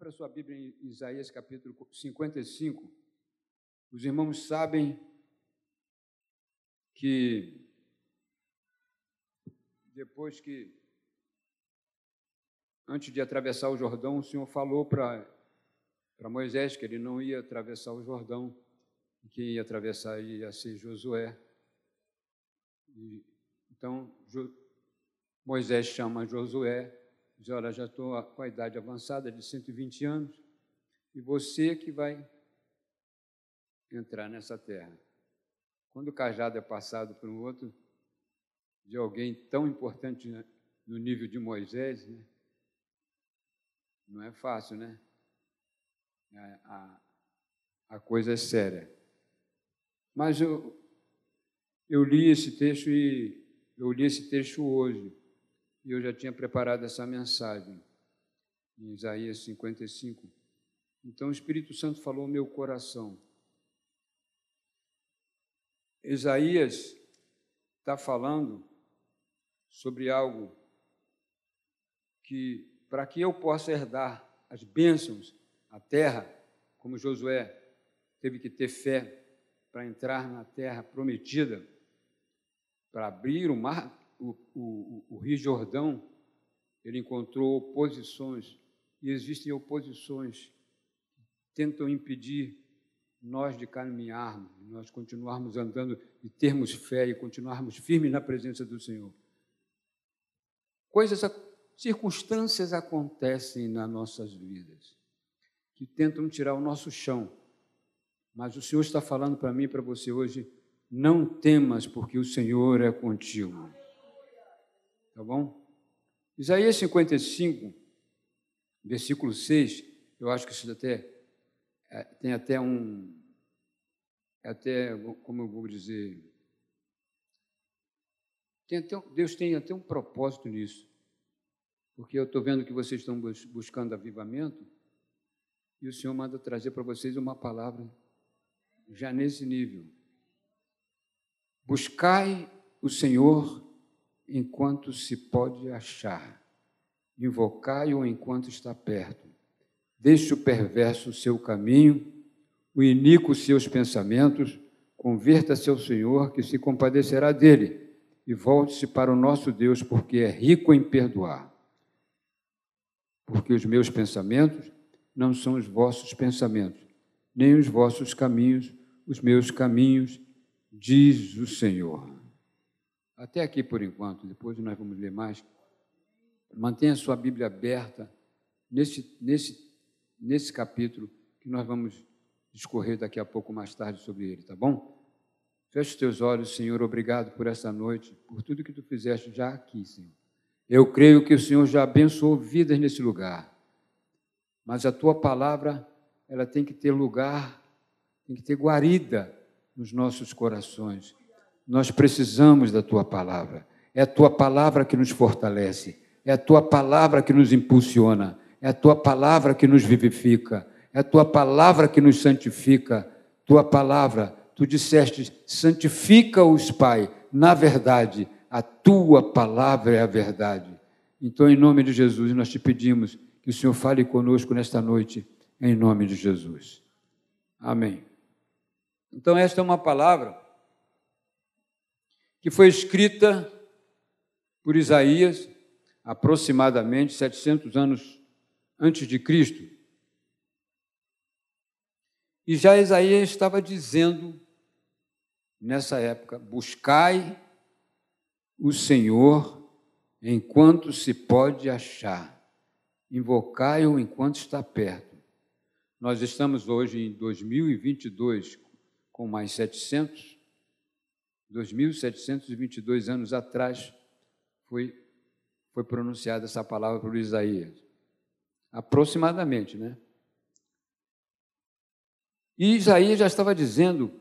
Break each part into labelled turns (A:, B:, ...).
A: Abra sua Bíblia em Isaías capítulo 55. Os irmãos sabem que depois que, antes de atravessar o Jordão, o Senhor falou para Moisés que ele não ia atravessar o Jordão, que ia atravessar ia ser Josué. E, então, jo, Moisés chama Josué diz: Olha, já estou com a idade avançada de 120 anos, e você que vai entrar nessa terra. Quando o cajado é passado para um outro, de alguém tão importante no nível de Moisés, né? não é fácil, né? A, a, a coisa é séria. Mas eu, eu li esse texto e eu li esse texto hoje e eu já tinha preparado essa mensagem em Isaías 55. Então o Espírito Santo falou ao meu coração. Isaías está falando sobre algo que, para que eu possa herdar as bênçãos, a terra, como Josué teve que ter fé para entrar na terra prometida, para abrir o mar o, o, o Rio Jordão, ele encontrou oposições, e existem oposições que tentam impedir nós de caminharmos, nós continuarmos andando e termos fé e continuarmos firmes na presença do Senhor. Coisas, circunstâncias acontecem nas nossas vidas que tentam tirar o nosso chão. Mas o Senhor está falando para mim e para você hoje: não temas, porque o Senhor é contigo. Tá bom? Isaías 55, versículo 6, eu acho que isso até é, tem até um, é até, como eu vou dizer, tem até, Deus tem até um propósito nisso, porque eu estou vendo que vocês estão buscando avivamento, e o Senhor manda trazer para vocês uma palavra já nesse nível. Buscai o Senhor enquanto se pode achar. Invocai-o enquanto está perto. Deixe o perverso o seu caminho, o iníquo seus pensamentos, converta-se ao Senhor, que se compadecerá dele, e volte-se para o nosso Deus, porque é rico em perdoar. Porque os meus pensamentos não são os vossos pensamentos, nem os vossos caminhos, os meus caminhos, diz o Senhor. Até aqui por enquanto, depois nós vamos ler mais. Mantenha sua Bíblia aberta nesse, nesse, nesse capítulo que nós vamos discorrer daqui a pouco mais tarde sobre ele, tá bom? Feche os teus olhos, Senhor, obrigado por essa noite, por tudo que tu fizeste já aqui, Senhor. Eu creio que o Senhor já abençoou vidas nesse lugar, mas a tua palavra, ela tem que ter lugar, tem que ter guarida nos nossos corações. Nós precisamos da tua palavra. É a tua palavra que nos fortalece, é a tua palavra que nos impulsiona, é a tua palavra que nos vivifica, é a tua palavra que nos santifica. Tua palavra, tu disseste, santifica-os, Pai, na verdade, a tua palavra é a verdade. Então, em nome de Jesus, nós te pedimos que o Senhor fale conosco nesta noite, em nome de Jesus. Amém. Então, esta é uma palavra que foi escrita por Isaías aproximadamente 700 anos antes de Cristo. E já Isaías estava dizendo nessa época: buscai o Senhor enquanto se pode achar, invocai-o enquanto está perto. Nós estamos hoje em 2022 com mais 700 2.722 anos atrás, foi, foi pronunciada essa palavra por Isaías. Aproximadamente, né? E Isaías já estava dizendo: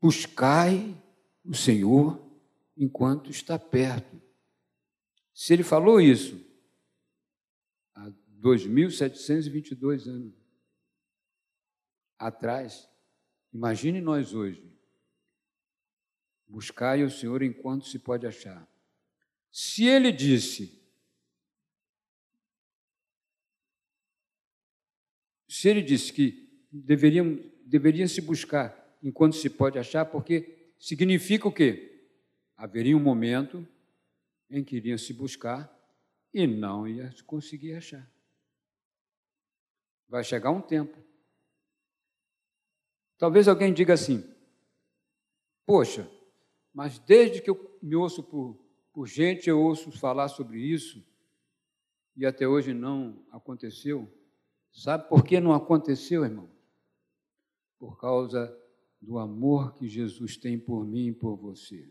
A: buscai o Senhor enquanto está perto. Se ele falou isso há 2.722 anos atrás, imagine nós hoje, Buscai o Senhor enquanto se pode achar. Se ele disse, se ele disse que deveriam, deveria se buscar enquanto se pode achar, porque significa o quê? Haveria um momento em que iriam se buscar e não ia conseguir achar. Vai chegar um tempo. Talvez alguém diga assim: Poxa, mas desde que eu me ouço por, por gente, eu ouço falar sobre isso, e até hoje não aconteceu. Sabe por que não aconteceu, irmão? Por causa do amor que Jesus tem por mim e por você.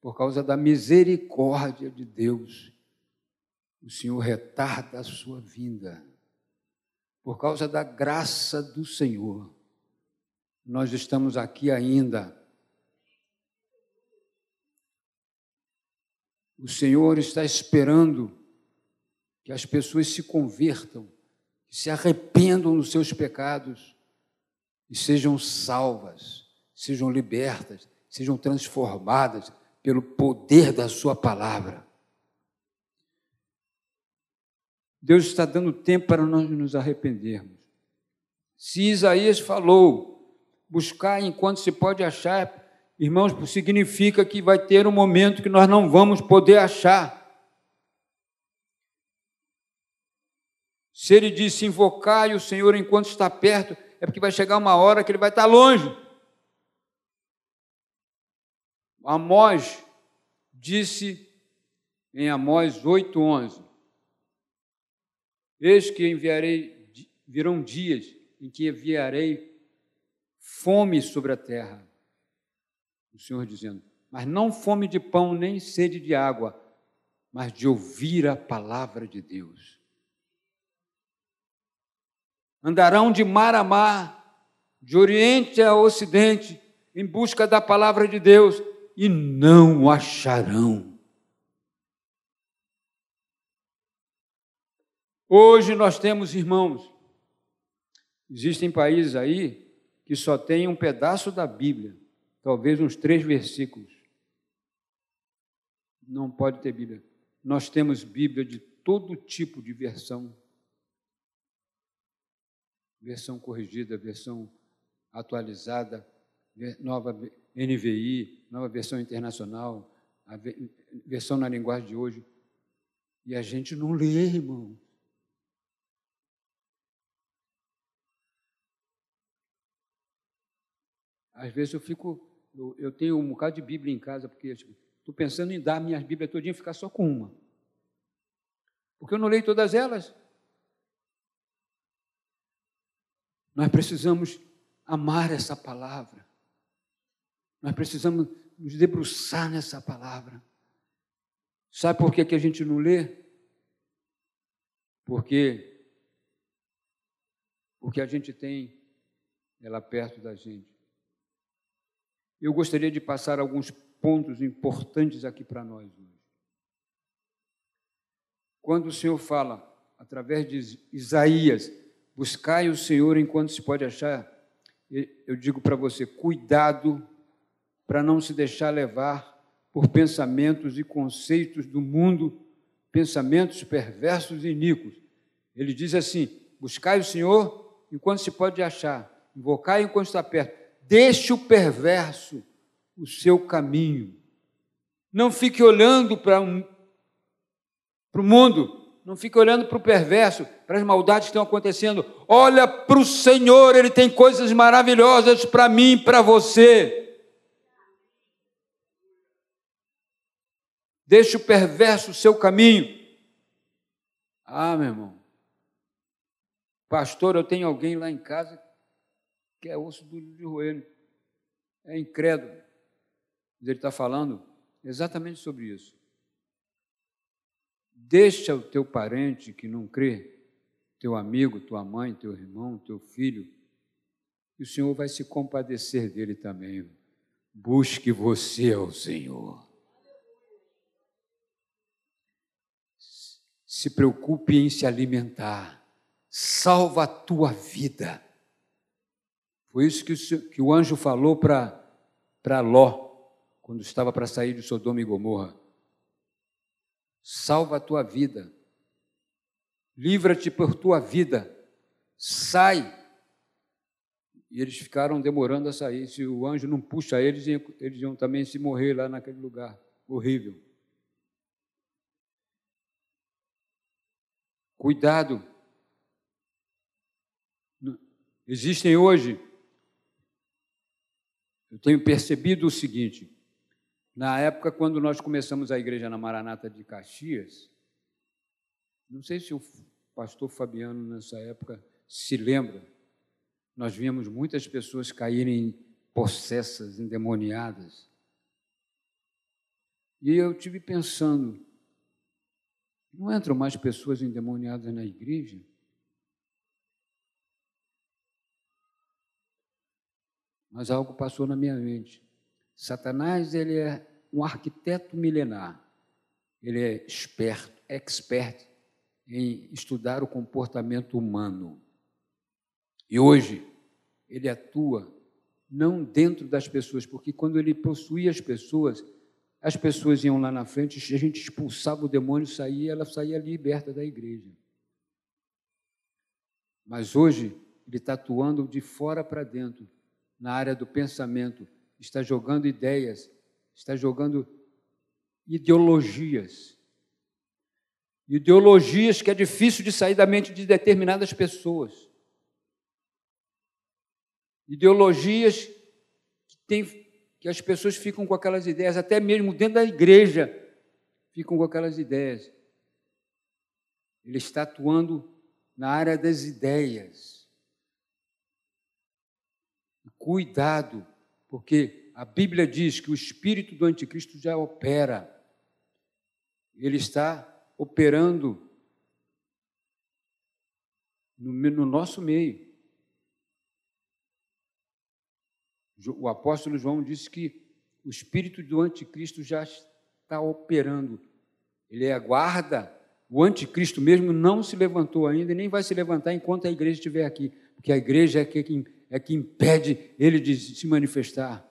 A: Por causa da misericórdia de Deus, o Senhor retarda a sua vinda. Por causa da graça do Senhor, nós estamos aqui ainda. O Senhor está esperando que as pessoas se convertam, que se arrependam dos seus pecados e sejam salvas, sejam libertas, sejam transformadas pelo poder da Sua palavra. Deus está dando tempo para nós nos arrependermos. Se Isaías falou, buscar enquanto se pode achar, irmãos, significa que vai ter um momento que nós não vamos poder achar. Se ele disse invocar o Senhor enquanto está perto, é porque vai chegar uma hora que ele vai estar longe. Amós disse em Amós 8:11: Eis que enviarei virão dias em que enviarei fome sobre a terra. O Senhor dizendo: Mas não fome de pão nem sede de água, mas de ouvir a palavra de Deus andarão de mar a mar, de oriente a ocidente, em busca da palavra de Deus, e não acharão. Hoje nós temos irmãos, existem países aí que só tem um pedaço da Bíblia, talvez uns três versículos. Não pode ter Bíblia. Nós temos Bíblia de todo tipo de versão versão corrigida, versão atualizada, nova NVI, nova versão internacional, a versão na linguagem de hoje. E a gente não lê, irmão. Às vezes eu fico, eu, eu tenho um bocado de Bíblia em casa, porque estou tipo, pensando em dar minhas Bíblias todinha e ficar só com uma. Porque eu não leio todas elas. Nós precisamos amar essa palavra. Nós precisamos nos debruçar nessa palavra. Sabe por que, que a gente não lê? Porque porque a gente tem ela perto da gente. Eu gostaria de passar alguns pontos importantes aqui para nós hoje. Quando o Senhor fala, através de Isaías, Buscai o Senhor enquanto se pode achar. Eu digo para você, cuidado para não se deixar levar por pensamentos e conceitos do mundo, pensamentos perversos e iníquos. Ele diz assim: buscai o Senhor enquanto se pode achar, invocai enquanto está perto. Deixe o perverso o seu caminho. Não fique olhando para um, o mundo, não fique olhando para o perverso, para as maldades que estão acontecendo. Olha para o Senhor, Ele tem coisas maravilhosas para mim e para você. Deixe o perverso o seu caminho. Ah, meu irmão. Pastor, eu tenho alguém lá em casa que é osso duro de roer. É incrédulo. Ele está falando exatamente sobre isso. Deixa o teu parente que não crê, teu amigo, tua mãe, teu irmão, teu filho, e o Senhor vai se compadecer dele também. Busque você ao Senhor. Se preocupe em se alimentar. Salva a tua vida. Foi isso que o, que o anjo falou para Ló, quando estava para sair de Sodoma e Gomorra salva a tua vida. livra-te por tua vida, sai. E eles ficaram demorando a sair. Se o anjo não puxa eles, eles iam também se morrer lá naquele lugar horrível. Cuidado. Existem hoje, eu tenho percebido o seguinte: na época, quando nós começamos a igreja na Maranata de Caxias, não sei se o pastor Fabiano, nessa época, se lembra, nós víamos muitas pessoas caírem possessas, endemoniadas. E eu tive pensando, não entram mais pessoas endemoniadas na igreja? Mas algo passou na minha mente. Satanás ele é um arquiteto milenar. Ele é esperto, expert em estudar o comportamento humano. E hoje ele atua não dentro das pessoas, porque quando ele possuía as pessoas, as pessoas iam lá na frente, a gente expulsava o demônio, saía, ela saía liberta da igreja. Mas hoje ele está atuando de fora para dentro, na área do pensamento, está jogando ideias, está jogando ideologias. Ideologias que é difícil de sair da mente de determinadas pessoas. Ideologias que, tem, que as pessoas ficam com aquelas ideias, até mesmo dentro da igreja, ficam com aquelas ideias. Ele está atuando na área das ideias. Cuidado, porque a Bíblia diz que o espírito do anticristo já opera. Ele está operando no, no nosso meio. O apóstolo João disse que o espírito do anticristo já está operando. Ele aguarda. O anticristo mesmo não se levantou ainda e nem vai se levantar enquanto a igreja estiver aqui, porque a igreja é que, é que impede ele de se manifestar.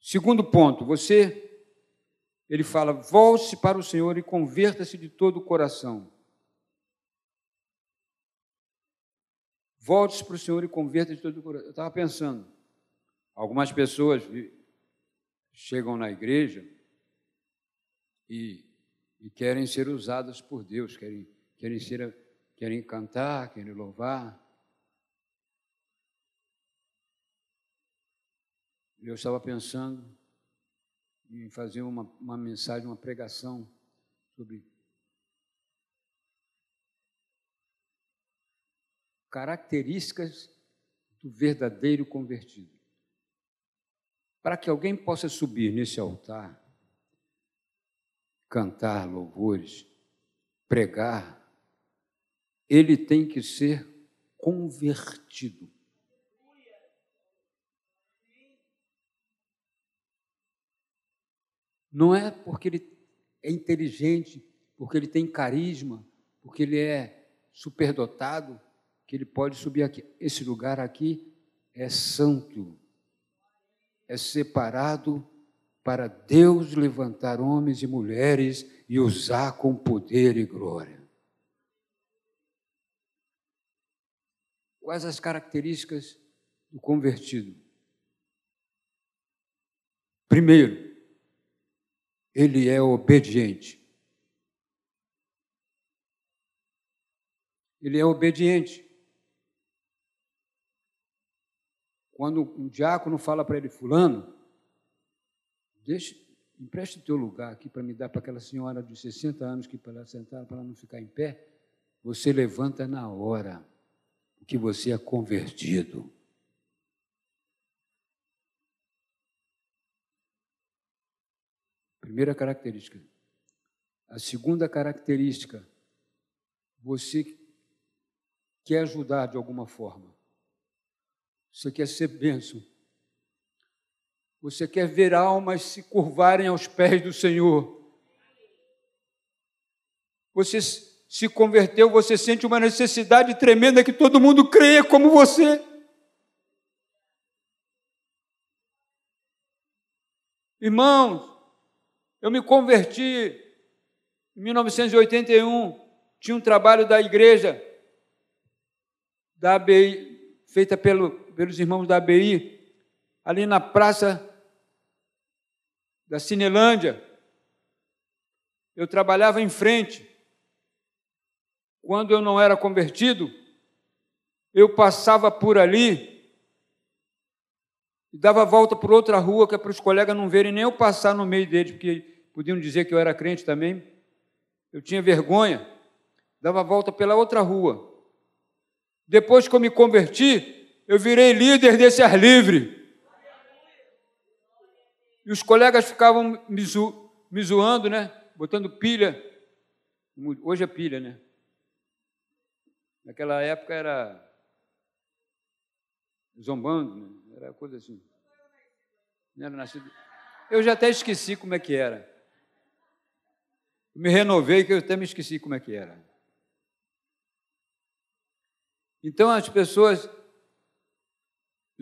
A: Segundo ponto, você, ele fala, volte-se para o Senhor e converta-se de todo o coração. Volte-se para o Senhor e converta de todo o coração. Eu estava pensando, algumas pessoas chegam na igreja e, e querem ser usadas por Deus, querem, querem, ser, querem cantar, querem louvar. Eu estava pensando em fazer uma, uma mensagem, uma pregação sobre características do verdadeiro convertido. Para que alguém possa subir nesse altar, cantar louvores, pregar, ele tem que ser convertido. Não é porque ele é inteligente, porque ele tem carisma, porque ele é superdotado, que ele pode subir aqui. Esse lugar aqui é santo, é separado para Deus levantar homens e mulheres e usar com poder e glória. Quais as características do convertido? Primeiro, ele é obediente. Ele é obediente. Quando um diácono fala para ele, fulano, deixa, empreste o teu lugar aqui para me dar para aquela senhora de 60 anos que para ela sentar, para ela não ficar em pé, você levanta na hora, que você é convertido. Primeira característica. A segunda característica, você quer ajudar de alguma forma. Você quer ser bênção. Você quer ver almas se curvarem aos pés do Senhor. Você se converteu, você sente uma necessidade tremenda que todo mundo creia como você. Irmãos, eu me converti. Em 1981, tinha um trabalho da igreja da ABI, feita pelo, pelos irmãos da ABI, ali na praça da Cinelândia. Eu trabalhava em frente. Quando eu não era convertido, eu passava por ali e dava volta por outra rua, que é para os colegas não verem nem eu passar no meio deles, porque podiam dizer que eu era crente também. Eu tinha vergonha, dava volta pela outra rua. Depois que eu me converti, eu virei líder desse ar livre. E os colegas ficavam me, zo me zoando, né? Botando pilha. Hoje é pilha, né? Naquela época era zombando, né? era coisa assim. Não era nascido. Eu já até esqueci como é que era. me renovei que eu até me esqueci como é que era. Então as pessoas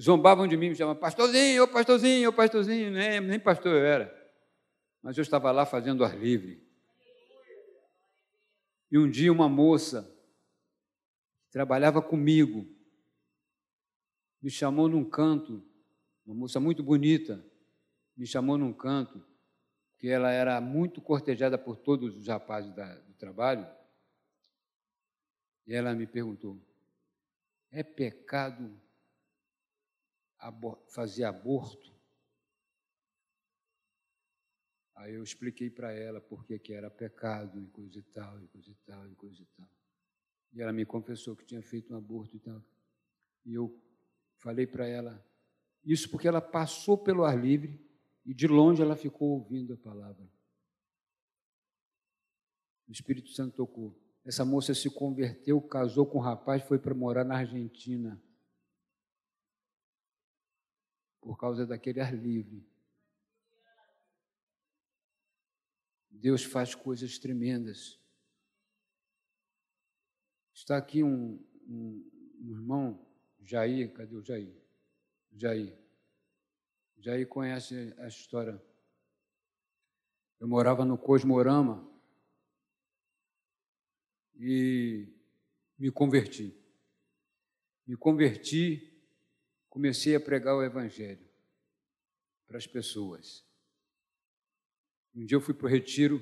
A: zombavam de mim, me chamavam pastorzinho, ô pastorzinho, ô pastorzinho, nem, nem pastor eu era. Mas eu estava lá fazendo ar livre. E um dia uma moça trabalhava comigo me chamou num canto, uma moça muito bonita, me chamou num canto, que ela era muito cortejada por todos os rapazes da, do trabalho, e ela me perguntou: é pecado fazer aborto? Aí eu expliquei para ela por que era pecado e coisa e tal, e coisa e tal, e coisa e tal. E ela me confessou que tinha feito um aborto e tal. E eu falei para ela isso porque ela passou pelo ar livre e de longe ela ficou ouvindo a palavra. O Espírito Santo tocou. Essa moça se converteu, casou com um rapaz, foi para morar na Argentina. Por causa daquele ar livre. Deus faz coisas tremendas. Está aqui um, um, um irmão, Jair, cadê o Jair? Jair. Jair conhece a história. Eu morava no Cosmorama, e me converti. Me converti, comecei a pregar o Evangelho para as pessoas. Um dia eu fui para o retiro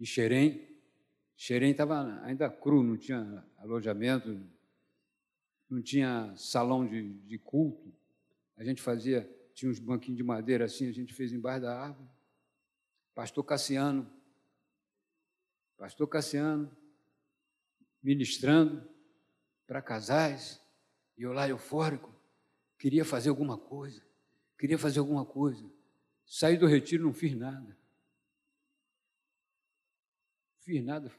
A: em Xerém. Xerém estava ainda cru, não tinha alojamento, não tinha salão de, de culto. A gente fazia, tinha uns banquinhos de madeira assim, a gente fez embaixo da árvore. Pastor Cassiano, Pastor Cassiano, ministrando para casais, e eu lá eufórico, queria fazer alguma coisa, queria fazer alguma coisa. Saí do retiro, não fiz nada. Não fiz nada,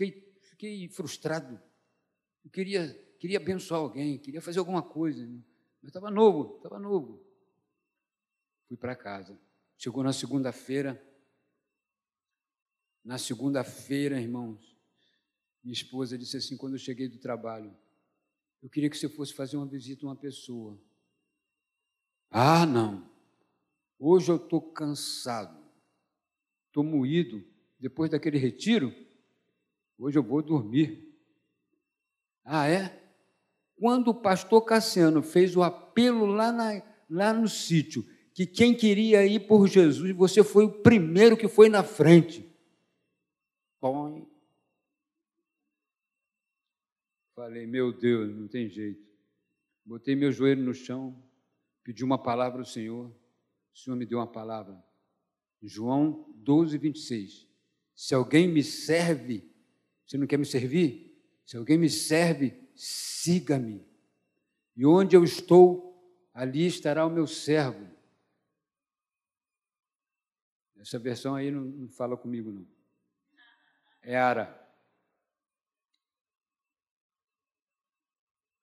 A: fiquei, fiquei frustrado. Eu queria, queria abençoar alguém, queria fazer alguma coisa, mas estava novo, estava novo. Fui para casa. Chegou na segunda-feira. Na segunda-feira, irmãos, minha esposa disse assim, quando eu cheguei do trabalho, eu queria que você fosse fazer uma visita a uma pessoa. Ah, não. Hoje eu estou cansado, estou moído. Depois daquele retiro, hoje eu vou dormir. Ah, é? Quando o pastor Cassiano fez o apelo lá, na, lá no sítio, que quem queria ir por Jesus, você foi o primeiro que foi na frente. Põe. Falei, meu Deus, não tem jeito. Botei meu joelho no chão, pedi uma palavra ao Senhor. O Senhor me deu uma palavra. João 12, 26. Se alguém me serve, você não quer me servir? Se alguém me serve, siga-me. E onde eu estou, ali estará o meu servo. Essa versão aí não, não fala comigo, não. É Ara.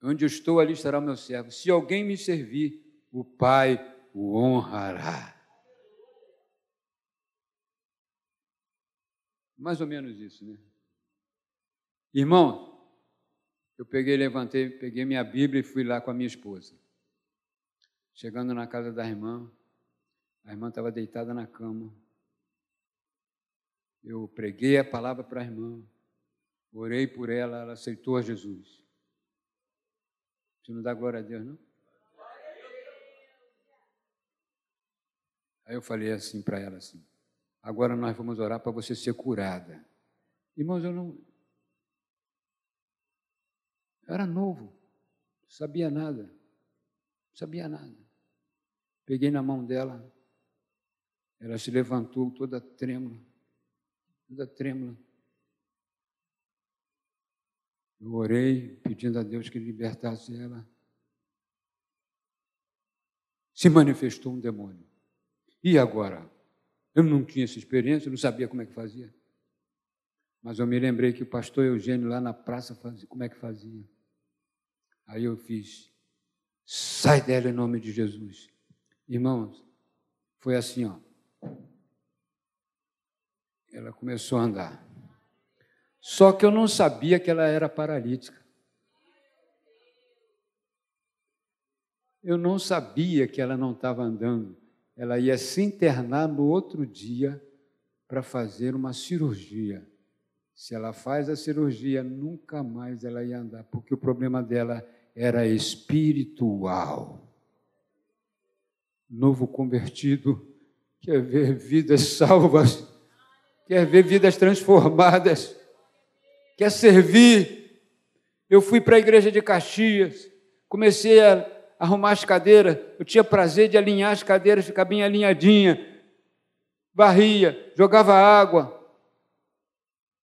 A: Onde eu estou, ali estará o meu servo. Se alguém me servir, o Pai o honrará. Mais ou menos isso, né? Irmão, eu peguei, levantei, peguei minha Bíblia e fui lá com a minha esposa. Chegando na casa da irmã, a irmã estava deitada na cama. Eu preguei a palavra para a irmã, orei por ela, ela aceitou a Jesus. Você não dá glória a Deus, não? Aí eu falei assim para ela assim: agora nós vamos orar para você ser curada. Irmãos, eu não. Eu era novo, sabia nada, sabia nada. Peguei na mão dela, ela se levantou toda trêmula, toda trêmula. Eu orei pedindo a Deus que libertasse ela. Se manifestou um demônio. E agora? Eu não tinha essa experiência, não sabia como é que fazia. Mas eu me lembrei que o pastor Eugênio lá na praça fazia, como é que fazia. Aí eu fiz, sai dela em nome de Jesus. Irmãos, foi assim, ó. Ela começou a andar. Só que eu não sabia que ela era paralítica. Eu não sabia que ela não estava andando. Ela ia se internar no outro dia para fazer uma cirurgia. Se ela faz a cirurgia, nunca mais ela ia andar, porque o problema dela era espiritual. Novo convertido quer ver vidas salvas, quer ver vidas transformadas, quer servir. Eu fui para a igreja de Caxias, comecei a arrumar as cadeiras, eu tinha prazer de alinhar as cadeiras, ficar bem alinhadinha, varria, jogava água,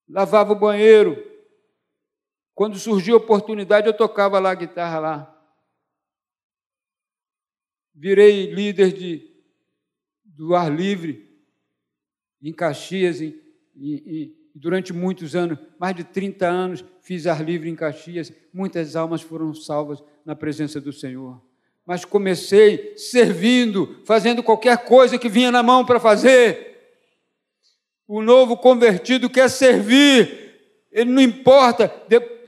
A: lavava o banheiro. Quando surgia a oportunidade, eu tocava lá a guitarra lá. Virei líder de, do ar livre em Caxias e, e, e durante muitos anos, mais de 30 anos, fiz ar livre em Caxias. Muitas almas foram salvas na presença do Senhor. Mas comecei servindo, fazendo qualquer coisa que vinha na mão para fazer. O novo convertido quer servir, ele não importa,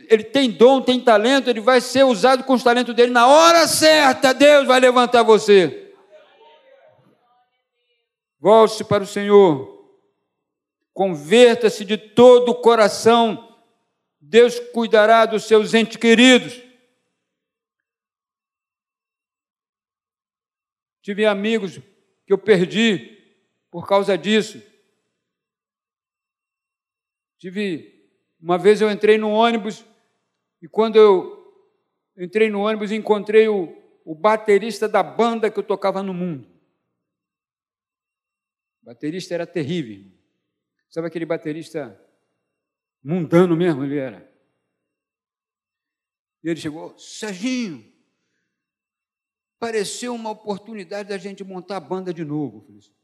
A: ele tem dom, tem talento, ele vai ser usado com os talentos dele. Na hora certa, Deus vai levantar você. Volte-se para o Senhor, converta-se de todo o coração, Deus cuidará dos seus entes queridos. Tive amigos que eu perdi por causa disso. Tive uma vez eu entrei no ônibus e quando eu entrei no ônibus encontrei o, o baterista da banda que eu tocava no mundo. O baterista era terrível. Sabe aquele baterista mundano mesmo ele era? E ele chegou, Serginho, pareceu uma oportunidade da gente montar a banda de novo. Falei, assim,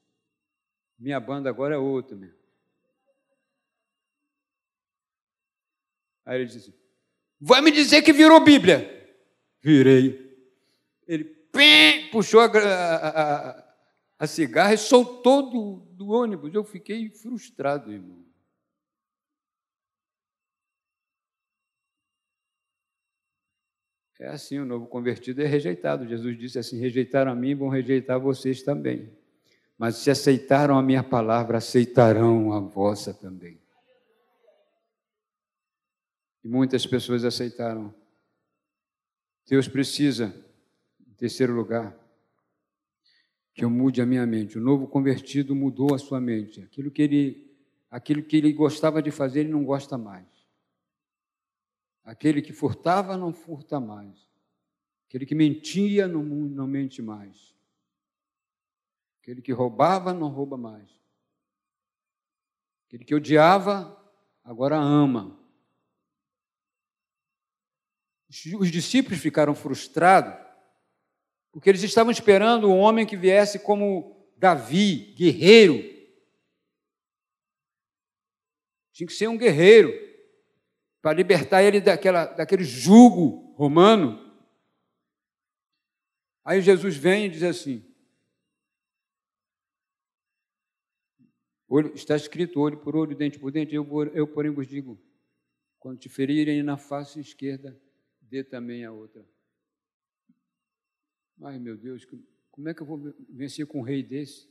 A: Minha banda agora é outra mesmo. Aí ele disse: Vai me dizer que virou Bíblia. Virei. Ele pim, puxou a, a, a, a cigarra e soltou do, do ônibus. Eu fiquei frustrado, irmão. É assim, o novo convertido é rejeitado. Jesus disse assim: rejeitaram a mim, vão rejeitar vocês também. Mas se aceitaram a minha palavra, aceitarão a vossa também. E muitas pessoas aceitaram. Deus precisa, em terceiro lugar, que eu mude a minha mente. O novo convertido mudou a sua mente. Aquilo que ele, aquilo que ele gostava de fazer, ele não gosta mais. Aquele que furtava não furta mais. Aquele que mentia não, não mente mais. Aquele que roubava não rouba mais. Aquele que odiava agora ama. Os discípulos ficaram frustrados porque eles estavam esperando um homem que viesse como Davi, guerreiro. Tinha que ser um guerreiro para libertar ele daquela, daquele jugo romano. Aí Jesus vem e diz assim: olho, está escrito olho por olho, dente por dente, eu, eu porém vos digo: quando te ferirem na face esquerda, dê também a outra. Ai meu Deus, como é que eu vou vencer com um rei desse?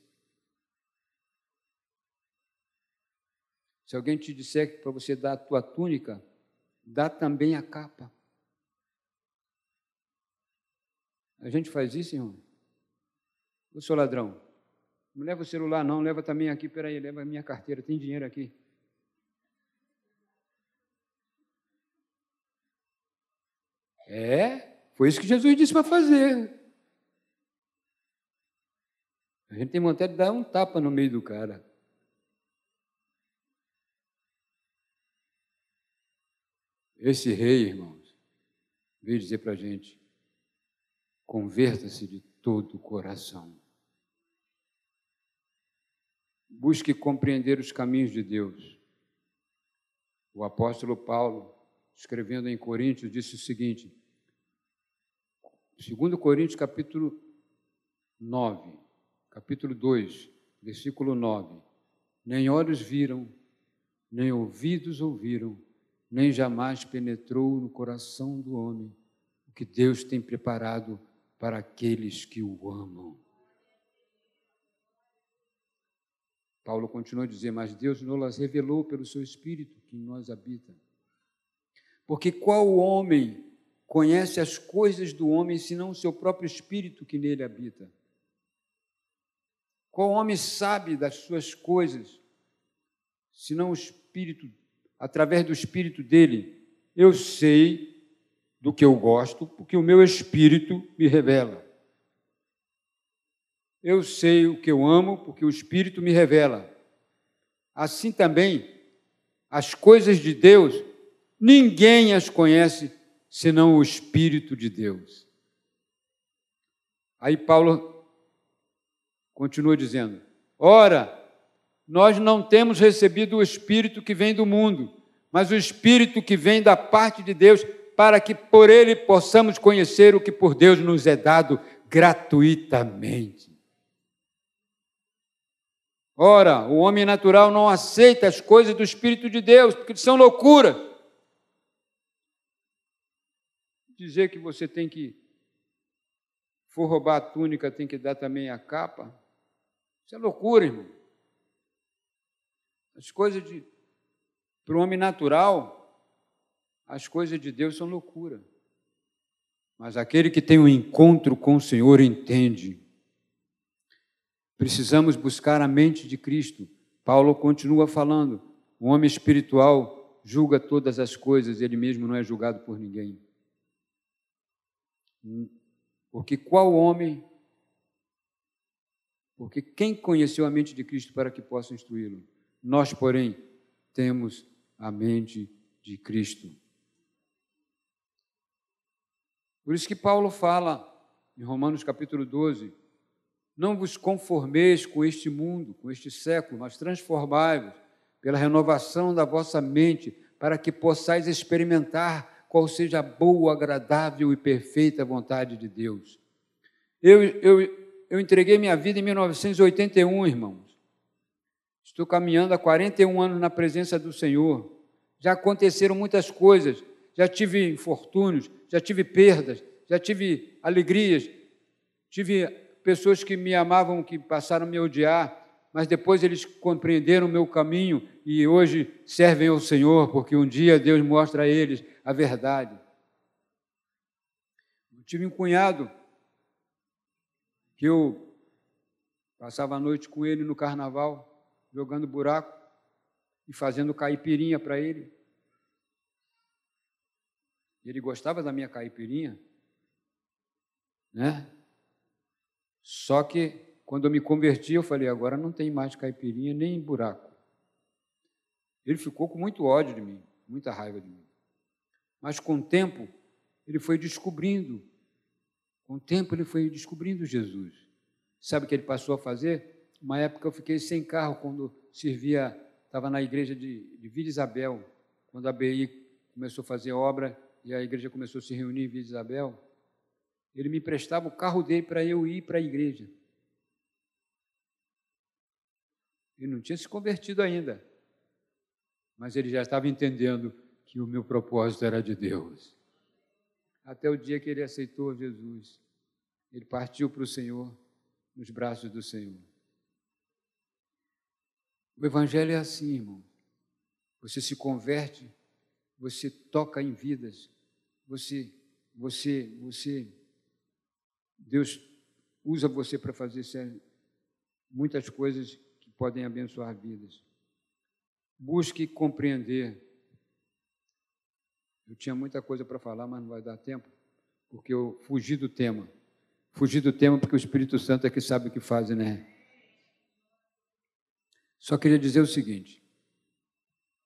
A: Se alguém te disser que para você dar a tua túnica, dá também a capa. A gente faz isso, irmão? Ô, seu ladrão, não leva o celular, não, leva também aqui, peraí, leva a minha carteira, tem dinheiro aqui. É, foi isso que Jesus disse para fazer. A gente tem vontade de dar um tapa no meio do cara. Esse rei, irmãos, veio dizer para a gente: converta-se de todo o coração. Busque compreender os caminhos de Deus. O apóstolo Paulo, escrevendo em Coríntios, disse o seguinte: 2 Coríntios capítulo 9, capítulo 2, versículo 9. Nem olhos viram, nem ouvidos ouviram, nem jamais penetrou no coração do homem o que Deus tem preparado para aqueles que o amam. Paulo continua a dizer, mas Deus nos revelou pelo seu Espírito que em nós habita. Porque qual homem conhece as coisas do homem, senão o seu próprio espírito que nele habita. Qual homem sabe das suas coisas, senão o espírito, através do espírito dele? Eu sei do que eu gosto, porque o meu espírito me revela. Eu sei o que eu amo, porque o espírito me revela. Assim também, as coisas de Deus, ninguém as conhece senão o Espírito de Deus. Aí Paulo continua dizendo: Ora, nós não temos recebido o Espírito que vem do mundo, mas o Espírito que vem da parte de Deus, para que por ele possamos conhecer o que por Deus nos é dado gratuitamente. Ora, o homem natural não aceita as coisas do Espírito de Deus, porque são loucura dizer que você tem que, for roubar a túnica, tem que dar também a capa. Isso é loucura, irmão. As coisas de. Para o homem natural, as coisas de Deus são loucura. Mas aquele que tem um encontro com o Senhor entende. Precisamos buscar a mente de Cristo. Paulo continua falando: o homem espiritual julga todas as coisas, ele mesmo não é julgado por ninguém. Porque qual homem, porque quem conheceu a mente de Cristo para que possa instruí-lo? Nós, porém, temos a mente de Cristo. Por isso que Paulo fala em Romanos capítulo 12: Não vos conformeis com este mundo, com este século, mas transformai-vos pela renovação da vossa mente, para que possais experimentar qual seja a boa, agradável e perfeita vontade de Deus. Eu, eu, eu entreguei minha vida em 1981, irmãos. Estou caminhando há 41 anos na presença do Senhor. Já aconteceram muitas coisas, já tive infortúnios, já tive perdas, já tive alegrias, tive pessoas que me amavam, que passaram a me odiar, mas depois eles compreenderam o meu caminho e hoje servem ao Senhor, porque um dia Deus mostra a eles a verdade. Eu tive um cunhado que eu passava a noite com ele no carnaval, jogando buraco e fazendo caipirinha para ele. Ele gostava da minha caipirinha, né? Só que quando eu me converti, eu falei: agora não tem mais caipirinha nem buraco. Ele ficou com muito ódio de mim, muita raiva de mim. Mas com o tempo, ele foi descobrindo. Com o tempo, ele foi descobrindo Jesus. Sabe o que ele passou a fazer? Uma época eu fiquei sem carro quando servia, estava na igreja de, de Vila Isabel, quando a BI começou a fazer obra e a igreja começou a se reunir em Vila Isabel. Ele me emprestava o carro dele para eu ir para a igreja. Ele não tinha se convertido ainda, mas ele já estava entendendo que o meu propósito era de Deus. Até o dia que ele aceitou Jesus, ele partiu para o Senhor, nos braços do Senhor. O Evangelho é assim, irmão. você se converte, você toca em vidas, você, você, você, Deus usa você para fazer muitas coisas que podem abençoar vidas. Busque compreender. Eu tinha muita coisa para falar, mas não vai dar tempo, porque eu fugi do tema. Fugi do tema porque o Espírito Santo é que sabe o que faz, né? Só queria dizer o seguinte: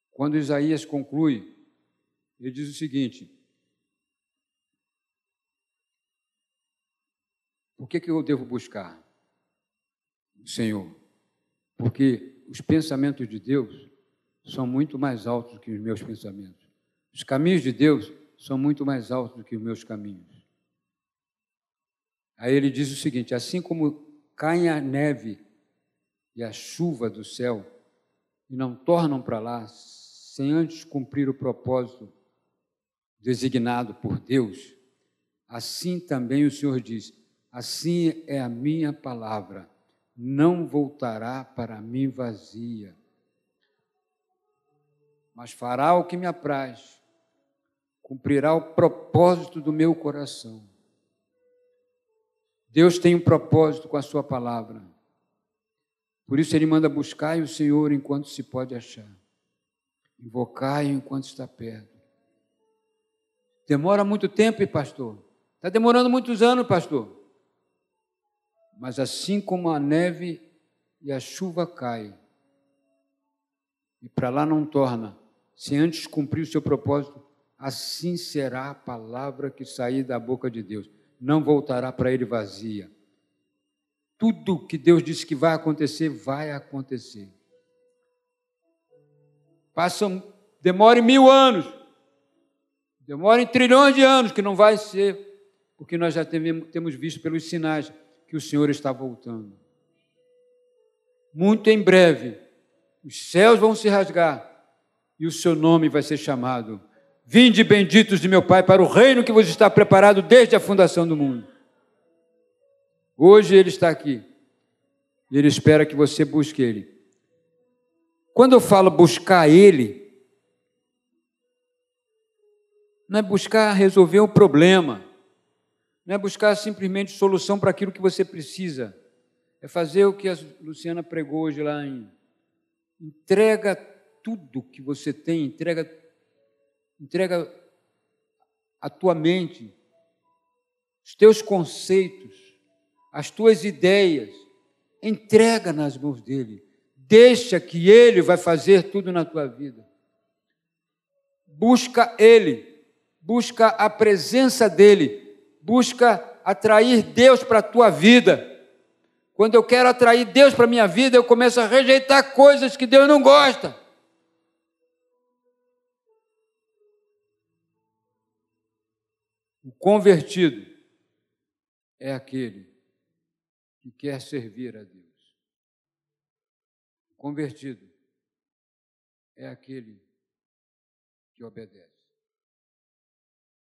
A: quando Isaías conclui, ele diz o seguinte: Por que, que eu devo buscar o Senhor? Porque os pensamentos de Deus são muito mais altos que os meus pensamentos. Os caminhos de Deus são muito mais altos do que os meus caminhos. Aí ele diz o seguinte: assim como cai a neve e a chuva do céu e não tornam para lá sem antes cumprir o propósito designado por Deus, assim também o Senhor diz: assim é a minha palavra, não voltará para mim vazia, mas fará o que me apraz, cumprirá o propósito do meu coração. Deus tem um propósito com a sua palavra. Por isso ele manda buscar o Senhor enquanto se pode achar. Invocai enquanto está perto. Demora muito tempo, pastor. Está demorando muitos anos, pastor. Mas assim como a neve e a chuva cai, e para lá não torna, se antes cumprir o seu propósito, assim será a palavra que sair da boca de Deus. Não voltará para ele vazia tudo que Deus disse que vai acontecer, vai acontecer. Passam, demore mil anos, demore trilhões de anos, que não vai ser, porque nós já temos visto pelos sinais que o Senhor está voltando. Muito em breve, os céus vão se rasgar e o seu nome vai ser chamado. Vinde benditos de meu Pai para o reino que vos está preparado desde a fundação do mundo. Hoje Ele está aqui. Ele espera que você busque Ele. Quando eu falo buscar Ele, não é buscar resolver o problema, não é buscar simplesmente solução para aquilo que você precisa, é fazer o que a Luciana pregou hoje lá em entrega tudo que você tem, entrega entrega a tua mente, os teus conceitos, as tuas ideias, entrega nas mãos dele. Deixa que ele vai fazer tudo na tua vida. Busca ele, busca a presença dele, busca atrair Deus para a tua vida. Quando eu quero atrair Deus para a minha vida, eu começo a rejeitar coisas que Deus não gosta. O convertido é aquele que quer servir a Deus. Convertido é aquele que obedece.